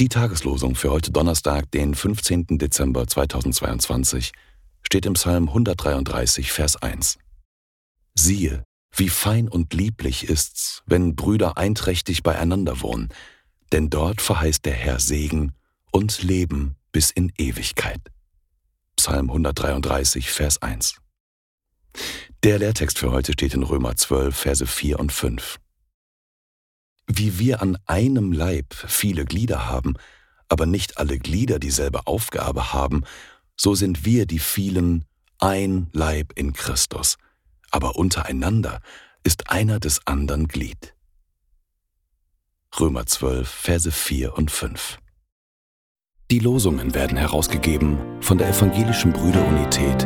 Die Tageslosung für heute Donnerstag, den 15. Dezember 2022, steht im Psalm 133, Vers 1. Siehe, wie fein und lieblich ist's, wenn Brüder einträchtig beieinander wohnen, denn dort verheißt der Herr Segen und Leben bis in Ewigkeit. Psalm 133, Vers 1. Der Lehrtext für heute steht in Römer 12, Verse 4 und 5. Wie wir an einem Leib viele Glieder haben, aber nicht alle Glieder dieselbe Aufgabe haben, so sind wir die vielen ein Leib in Christus, aber untereinander ist einer des anderen Glied. Römer 12, Verse 4 und 5. Die Losungen werden herausgegeben von der Evangelischen Brüderunität.